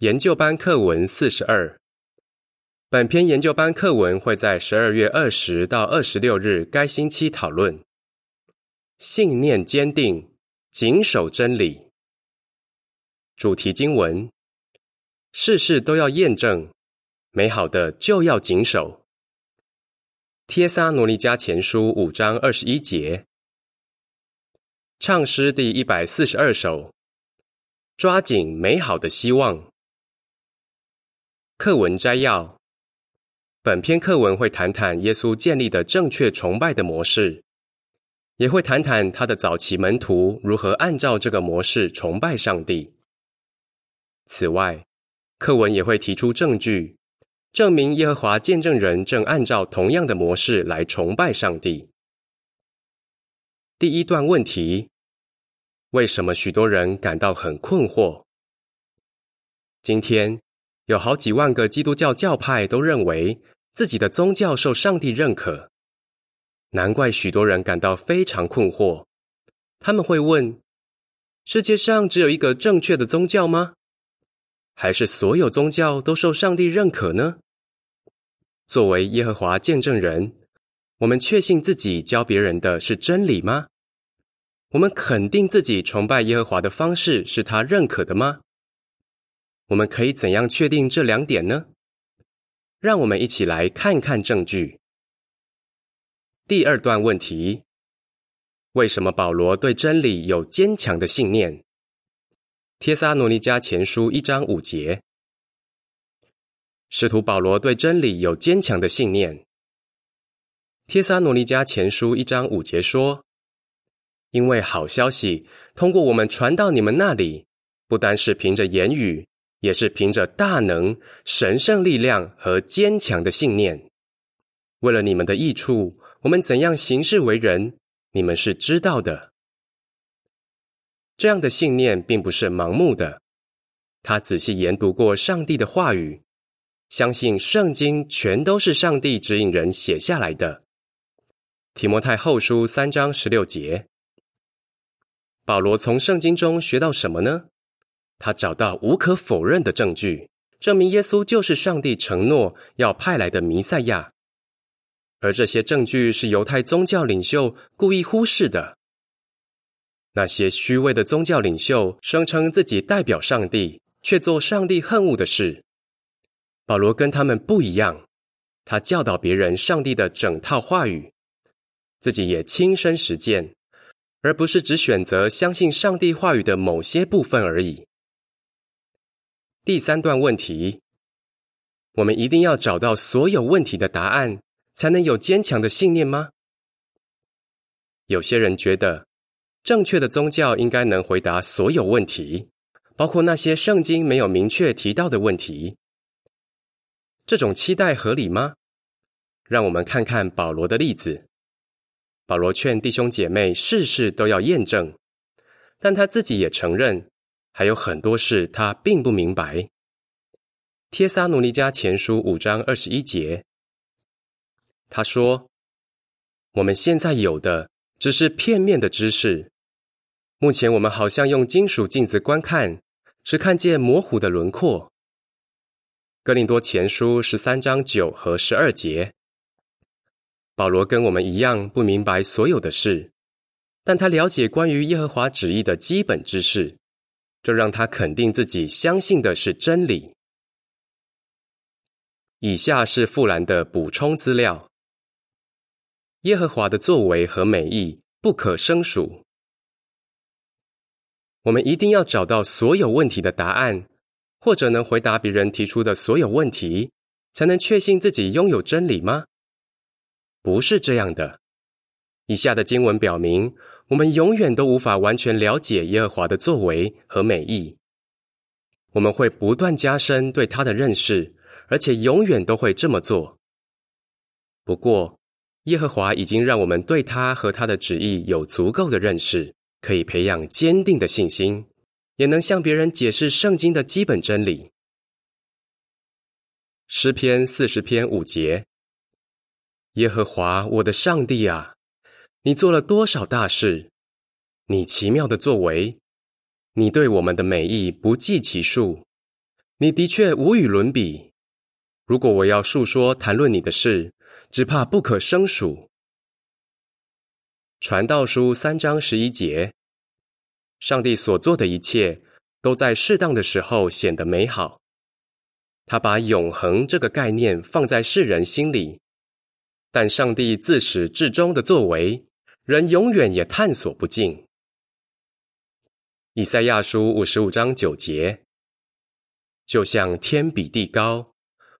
研究班课文四十二。本篇研究班课文会在十二月二十到二十六日该星期讨论。信念坚定，谨守真理。主题经文：事事都要验证，美好的就要谨守。帖撒罗尼迦前书五章二十一节。唱诗第一百四十二首。抓紧美好的希望。课文摘要：本篇课文会谈谈耶稣建立的正确崇拜的模式，也会谈谈他的早期门徒如何按照这个模式崇拜上帝。此外，课文也会提出证据，证明耶和华见证人正按照同样的模式来崇拜上帝。第一段问题。为什么许多人感到很困惑？今天有好几万个基督教教派都认为自己的宗教受上帝认可，难怪许多人感到非常困惑。他们会问：世界上只有一个正确的宗教吗？还是所有宗教都受上帝认可呢？作为耶和华见证人，我们确信自己教别人的是真理吗？我们肯定自己崇拜耶和华的方式是他认可的吗？我们可以怎样确定这两点呢？让我们一起来看看证据。第二段问题：为什么保罗对真理有坚强的信念？帖撒罗尼迦前书一章五节，使徒保罗对真理有坚强的信念。帖撒罗尼迦前书一章五节说。因为好消息通过我们传到你们那里，不单是凭着言语，也是凭着大能、神圣力量和坚强的信念。为了你们的益处，我们怎样行事为人，你们是知道的。这样的信念并不是盲目的，他仔细研读过上帝的话语，相信圣经全都是上帝指引人写下来的。提摩太后书三章十六节。保罗从圣经中学到什么呢？他找到无可否认的证据，证明耶稣就是上帝承诺要派来的弥赛亚。而这些证据是犹太宗教领袖故意忽视的。那些虚伪的宗教领袖声称自己代表上帝，却做上帝恨恶的事。保罗跟他们不一样，他教导别人上帝的整套话语，自己也亲身实践。而不是只选择相信上帝话语的某些部分而已。第三段问题：我们一定要找到所有问题的答案，才能有坚强的信念吗？有些人觉得，正确的宗教应该能回答所有问题，包括那些圣经没有明确提到的问题。这种期待合理吗？让我们看看保罗的例子。保罗劝弟兄姐妹事事都要验证，但他自己也承认还有很多事他并不明白。帖撒罗尼迦前书五章二十一节，他说：“我们现在有的只是片面的知识，目前我们好像用金属镜子观看，只看见模糊的轮廓。”哥林多前书十三章九和十二节。保罗跟我们一样不明白所有的事，但他了解关于耶和华旨意的基本知识，这让他肯定自己相信的是真理。以下是富兰的补充资料：耶和华的作为和美意不可胜数。我们一定要找到所有问题的答案，或者能回答别人提出的所有问题，才能确信自己拥有真理吗？不是这样的。以下的经文表明，我们永远都无法完全了解耶和华的作为和美意。我们会不断加深对他的认识，而且永远都会这么做。不过，耶和华已经让我们对他和他的旨意有足够的认识，可以培养坚定的信心，也能向别人解释圣经的基本真理。诗篇四十篇五节。耶和华我的上帝啊，你做了多少大事？你奇妙的作为，你对我们的美意不计其数。你的确无与伦比。如果我要述说谈论你的事，只怕不可胜数。传道书三章十一节，上帝所做的一切都在适当的时候显得美好。他把永恒这个概念放在世人心里，但上帝自始至终的作为，人永远也探索不尽。以赛亚书五十五章九节，就像天比地高，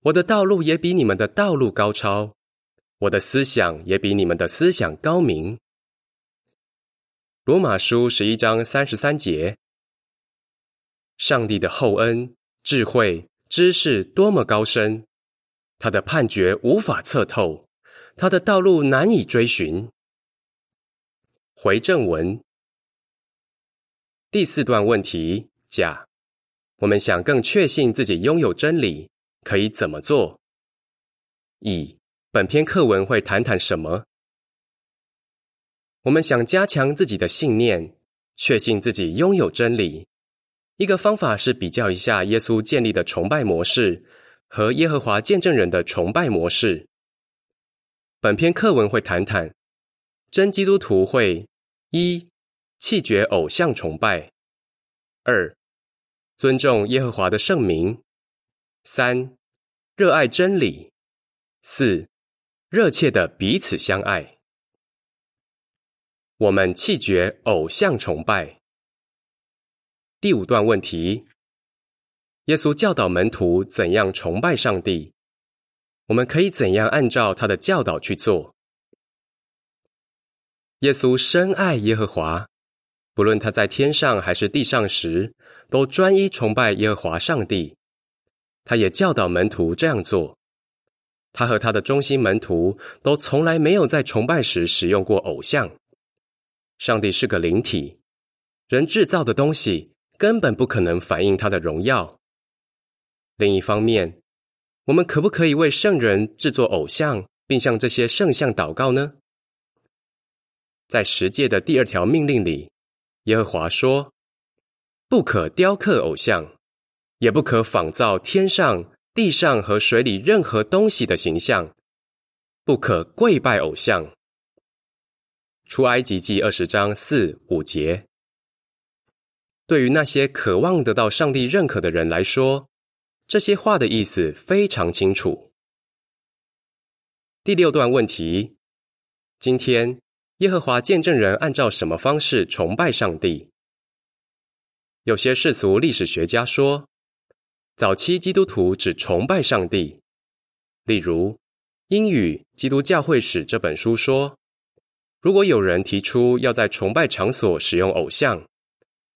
我的道路也比你们的道路高超，我的思想也比你们的思想高明。罗马书十一章三十三节，上帝的厚恩、智慧、知识多么高深，他的判决无法测透，他的道路难以追寻。回正文第四段问题：甲，我们想更确信自己拥有真理，可以怎么做？乙，本篇课文会谈谈什么？我们想加强自己的信念，确信自己拥有真理。一个方法是比较一下耶稣建立的崇拜模式和耶和华见证人的崇拜模式。本篇课文会谈谈真基督徒会一弃绝偶像崇拜，二尊重耶和华的圣名，三热爱真理，四热切的彼此相爱。我们弃绝偶像崇拜。第五段问题：耶稣教导门徒怎样崇拜上帝？我们可以怎样按照他的教导去做？耶稣深爱耶和华，不论他在天上还是地上时，都专一崇拜耶和华上帝。他也教导门徒这样做。他和他的中心门徒都从来没有在崇拜时使用过偶像。上帝是个灵体，人制造的东西根本不可能反映他的荣耀。另一方面，我们可不可以为圣人制作偶像，并向这些圣像祷告呢？在十诫的第二条命令里，耶和华说：“不可雕刻偶像，也不可仿造天上、地上和水里任何东西的形象，不可跪拜偶像。”出埃及记二十章四五节，对于那些渴望得到上帝认可的人来说，这些话的意思非常清楚。第六段问题：今天耶和华见证人按照什么方式崇拜上帝？有些世俗历史学家说，早期基督徒只崇拜上帝。例如，《英语基督教会史》这本书说。如果有人提出要在崇拜场所使用偶像，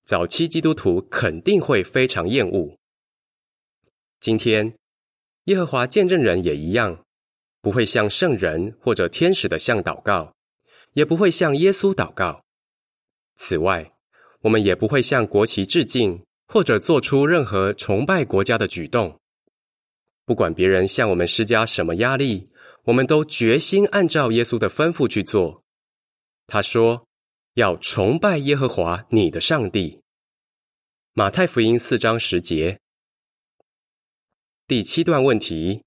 早期基督徒肯定会非常厌恶。今天，耶和华见证人也一样，不会向圣人或者天使的像祷告，也不会向耶稣祷告。此外，我们也不会向国旗致敬，或者做出任何崇拜国家的举动。不管别人向我们施加什么压力，我们都决心按照耶稣的吩咐去做。他说：“要崇拜耶和华你的上帝。”马太福音四章十节。第七段问题：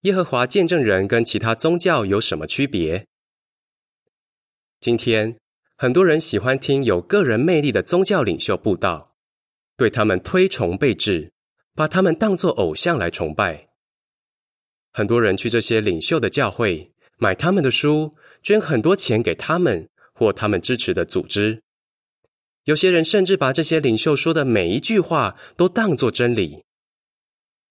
耶和华见证人跟其他宗教有什么区别？今天很多人喜欢听有个人魅力的宗教领袖布道，对他们推崇备至，把他们当作偶像来崇拜。很多人去这些领袖的教会，买他们的书。捐很多钱给他们或他们支持的组织，有些人甚至把这些领袖说的每一句话都当作真理。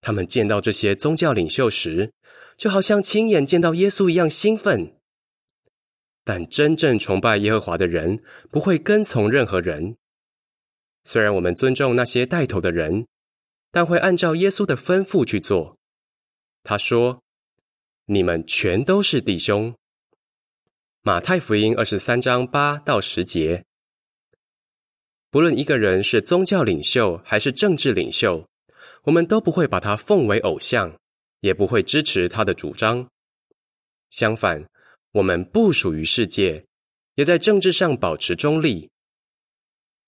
他们见到这些宗教领袖时，就好像亲眼见到耶稣一样兴奋。但真正崇拜耶和华的人不会跟从任何人。虽然我们尊重那些带头的人，但会按照耶稣的吩咐去做。他说：“你们全都是弟兄。”马太福音二十三章八到十节，不论一个人是宗教领袖还是政治领袖，我们都不会把他奉为偶像，也不会支持他的主张。相反，我们不属于世界，也在政治上保持中立。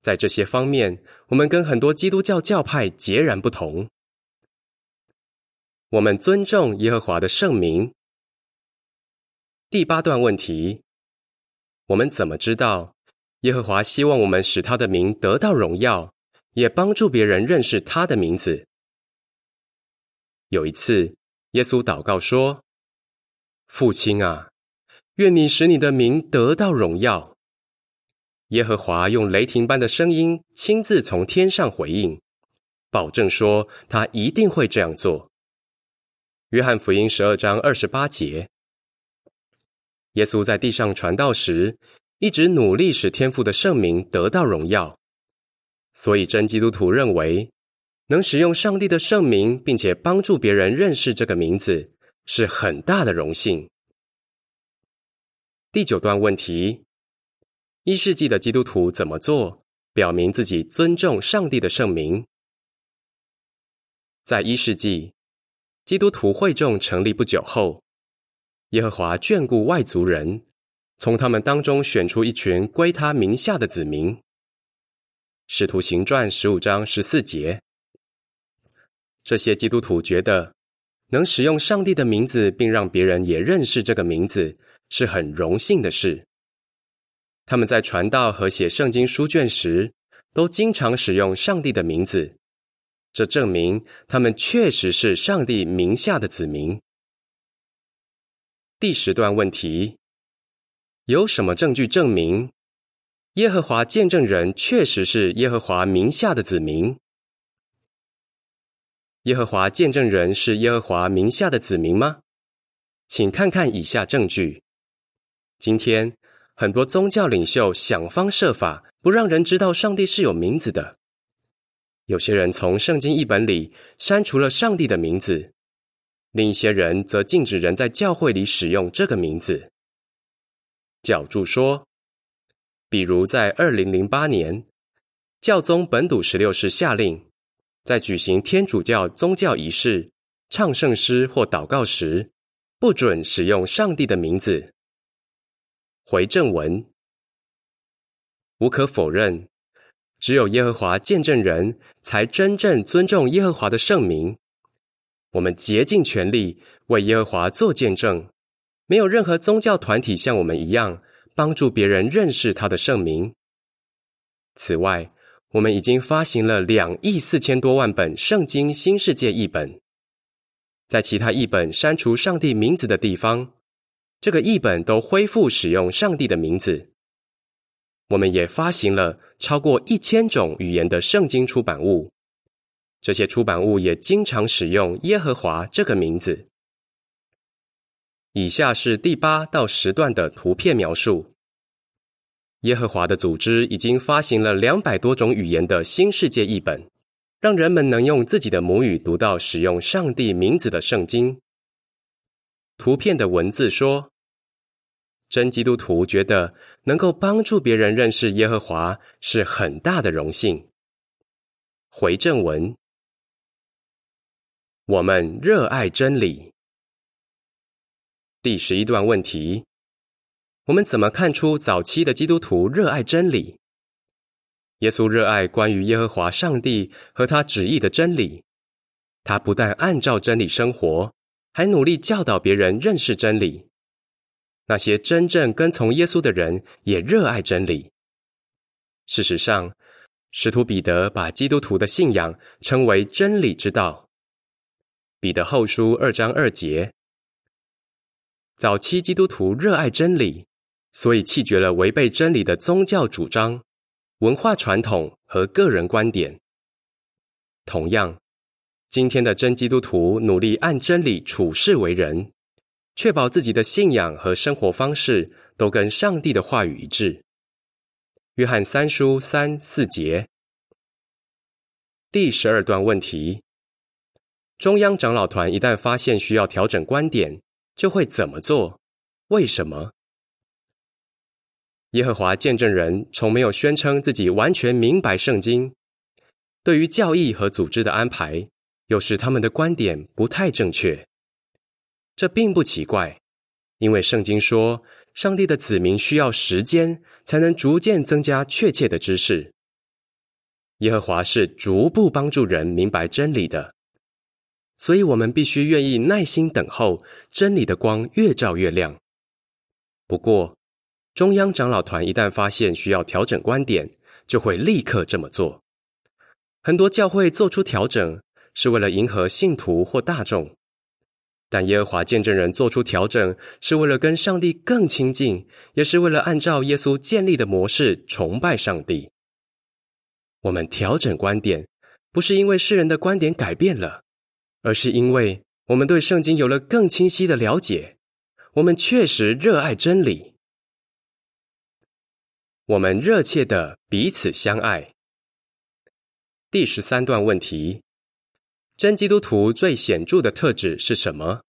在这些方面，我们跟很多基督教教派截然不同。我们尊重耶和华的圣名。第八段问题：我们怎么知道耶和华希望我们使他的名得到荣耀，也帮助别人认识他的名字？有一次，耶稣祷告说：“父亲啊，愿你使你的名得到荣耀。”耶和华用雷霆般的声音亲自从天上回应，保证说他一定会这样做。约翰福音十二章二十八节，耶稣在地上传道时，一直努力使天父的圣名得到荣耀。所以真基督徒认为，能使用上帝的圣名，并且帮助别人认识这个名字，是很大的荣幸。第九段问题：一世纪的基督徒怎么做，表明自己尊重上帝的圣名？在一世纪。基督徒会众成立不久后，耶和华眷顾外族人，从他们当中选出一群归他名下的子民。使徒行传十五章十四节，这些基督徒觉得能使用上帝的名字，并让别人也认识这个名字，是很荣幸的事。他们在传道和写圣经书卷时，都经常使用上帝的名字。这证明他们确实是上帝名下的子民。第十段问题：有什么证据证明耶和华见证人确实是耶和华名下的子民？耶和华见证人是耶和华名下的子民吗？请看看以下证据。今天很多宗教领袖想方设法不让人知道上帝是有名字的。有些人从圣经译本里删除了上帝的名字，另一些人则禁止人在教会里使用这个名字。教注说，比如在二零零八年，教宗本笃十六世下令，在举行天主教宗教仪式、唱圣诗或祷告时，不准使用上帝的名字。回正文，无可否认。只有耶和华见证人才真正尊重耶和华的圣名。我们竭尽全力为耶和华做见证。没有任何宗教团体像我们一样帮助别人认识他的圣名。此外，我们已经发行了两亿四千多万本圣经新世界译本。在其他译本删除上帝名字的地方，这个译本都恢复使用上帝的名字。我们也发行了超过一千种语言的圣经出版物，这些出版物也经常使用耶和华这个名字。以下是第八到十段的图片描述。耶和华的组织已经发行了两百多种语言的新世界译本，让人们能用自己的母语读到使用上帝名字的圣经。图片的文字说。真基督徒觉得能够帮助别人认识耶和华是很大的荣幸。回正文，我们热爱真理。第十一段问题：我们怎么看出早期的基督徒热爱真理？耶稣热爱关于耶和华上帝和他旨意的真理，他不但按照真理生活，还努力教导别人认识真理。那些真正跟从耶稣的人也热爱真理。事实上，使徒彼得把基督徒的信仰称为真理之道。彼得后书二章二节：早期基督徒热爱真理，所以弃绝了违背真理的宗教主张、文化传统和个人观点。同样，今天的真基督徒努力按真理处事为人。确保自己的信仰和生活方式都跟上帝的话语一致。约翰三书三四节。第十二段问题：中央长老团一旦发现需要调整观点，就会怎么做？为什么？耶和华见证人从没有宣称自己完全明白圣经。对于教义和组织的安排，有时他们的观点不太正确。这并不奇怪，因为圣经说，上帝的子民需要时间才能逐渐增加确切的知识。耶和华是逐步帮助人明白真理的。所以我们必须愿意耐心等候真理的光越照越亮。不过，中央长老团一旦发现需要调整观点，就会立刻这么做。很多教会做出调整，是为了迎合信徒或大众；但耶和华见证人做出调整，是为了跟上帝更亲近，也是为了按照耶稣建立的模式崇拜上帝。我们调整观点，不是因为世人的观点改变了，而是因为我们对圣经有了更清晰的了解。我们确实热爱真理，我们热切的彼此相爱。第十三段问题：真基督徒最显著的特质是什么？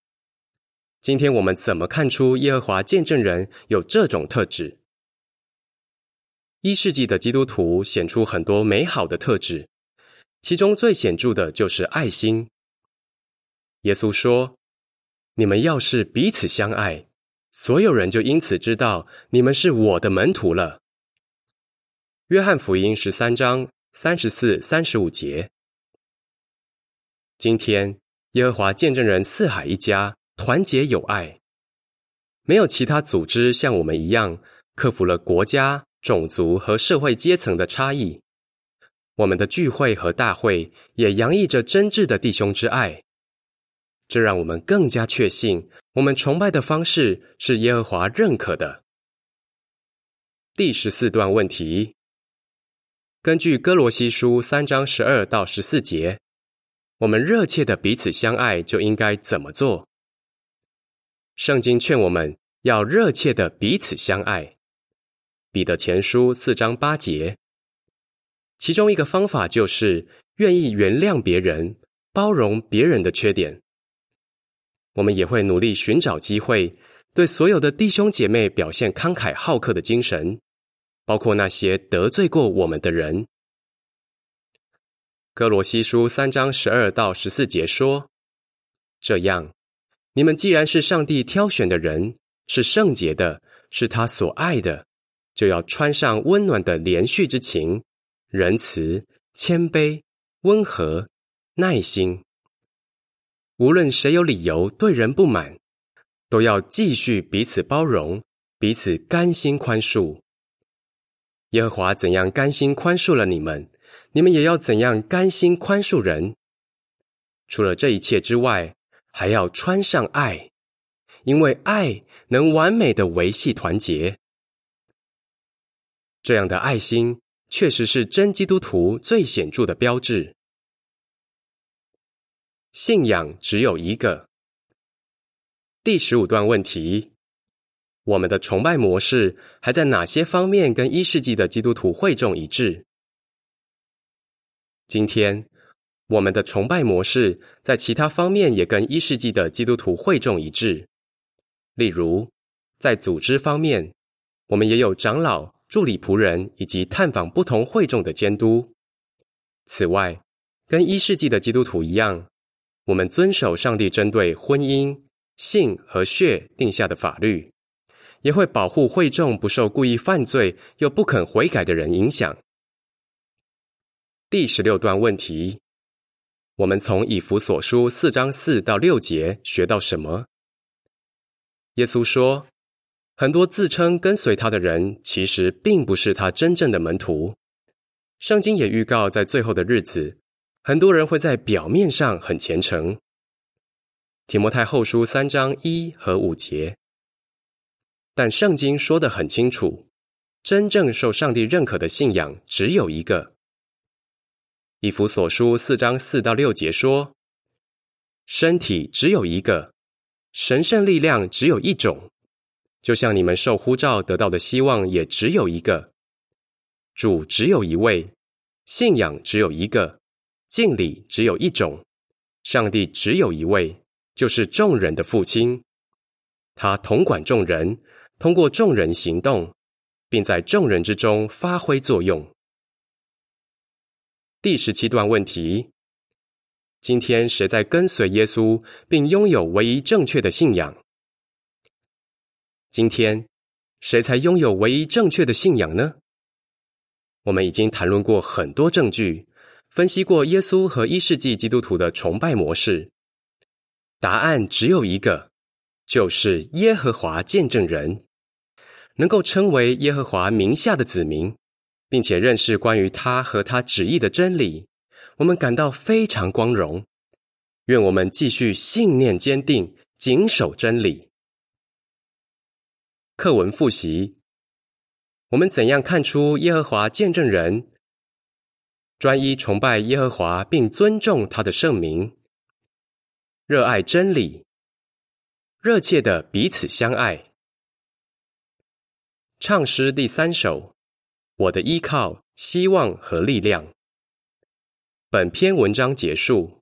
今天我们怎么看出耶和华见证人有这种特质？一世纪的基督徒显出很多美好的特质，其中最显著的就是爱心。耶稣说：“你们要是彼此相爱，所有人就因此知道你们是我的门徒了。”约翰福音十三章三十四、三十五节。今天，耶和华见证人四海一家团结友爱，没有其他组织像我们一样克服了国家。种族和社会阶层的差异，我们的聚会和大会也洋溢着真挚的弟兄之爱。这让我们更加确信，我们崇拜的方式是耶和华认可的。第十四段问题：根据哥罗西书三章十二到十四节，我们热切的彼此相爱就应该怎么做？圣经劝我们要热切的彼此相爱。彼得前书四章八节，其中一个方法就是愿意原谅别人，包容别人的缺点。我们也会努力寻找机会，对所有的弟兄姐妹表现慷慨好客的精神，包括那些得罪过我们的人。哥罗西书三章十二到十四节说：“这样，你们既然是上帝挑选的人，是圣洁的，是他所爱的。”就要穿上温暖的连续之情、仁慈、谦卑、温和、耐心。无论谁有理由对人不满，都要继续彼此包容，彼此甘心宽恕。耶和华怎样甘心宽恕了你们，你们也要怎样甘心宽恕人。除了这一切之外，还要穿上爱，因为爱能完美的维系团结。这样的爱心确实是真基督徒最显著的标志。信仰只有一个。第十五段问题：我们的崇拜模式还在哪些方面跟一世纪的基督徒会众一致？今天，我们的崇拜模式在其他方面也跟一世纪的基督徒会众一致。例如，在组织方面，我们也有长老。助理仆人以及探访不同会众的监督。此外，跟一世纪的基督徒一样，我们遵守上帝针对婚姻、性和血定下的法律，也会保护会众不受故意犯罪又不肯悔改的人影响。第十六段问题：我们从以弗所书四章四到六节学到什么？耶稣说。很多自称跟随他的人，其实并不是他真正的门徒。圣经也预告，在最后的日子，很多人会在表面上很虔诚。提摩太后书三章一和五节，但圣经说的很清楚，真正受上帝认可的信仰只有一个。以弗所书四章四到六节说，身体只有一个，神圣力量只有一种。就像你们受呼召得到的希望也只有一个，主只有一位，信仰只有一个，敬礼只有一种，上帝只有一位，就是众人的父亲。他统管众人，通过众人行动，并在众人之中发挥作用。第十七段问题：今天谁在跟随耶稣，并拥有唯一正确的信仰？今天，谁才拥有唯一正确的信仰呢？我们已经谈论过很多证据，分析过耶稣和一世纪基督徒的崇拜模式，答案只有一个，就是耶和华见证人。能够称为耶和华名下的子民，并且认识关于他和他旨意的真理，我们感到非常光荣。愿我们继续信念坚定，谨守真理。课文复习：我们怎样看出耶和华见证人专一崇拜耶和华，并尊重他的圣名，热爱真理，热切的彼此相爱。唱诗第三首：我的依靠、希望和力量。本篇文章结束。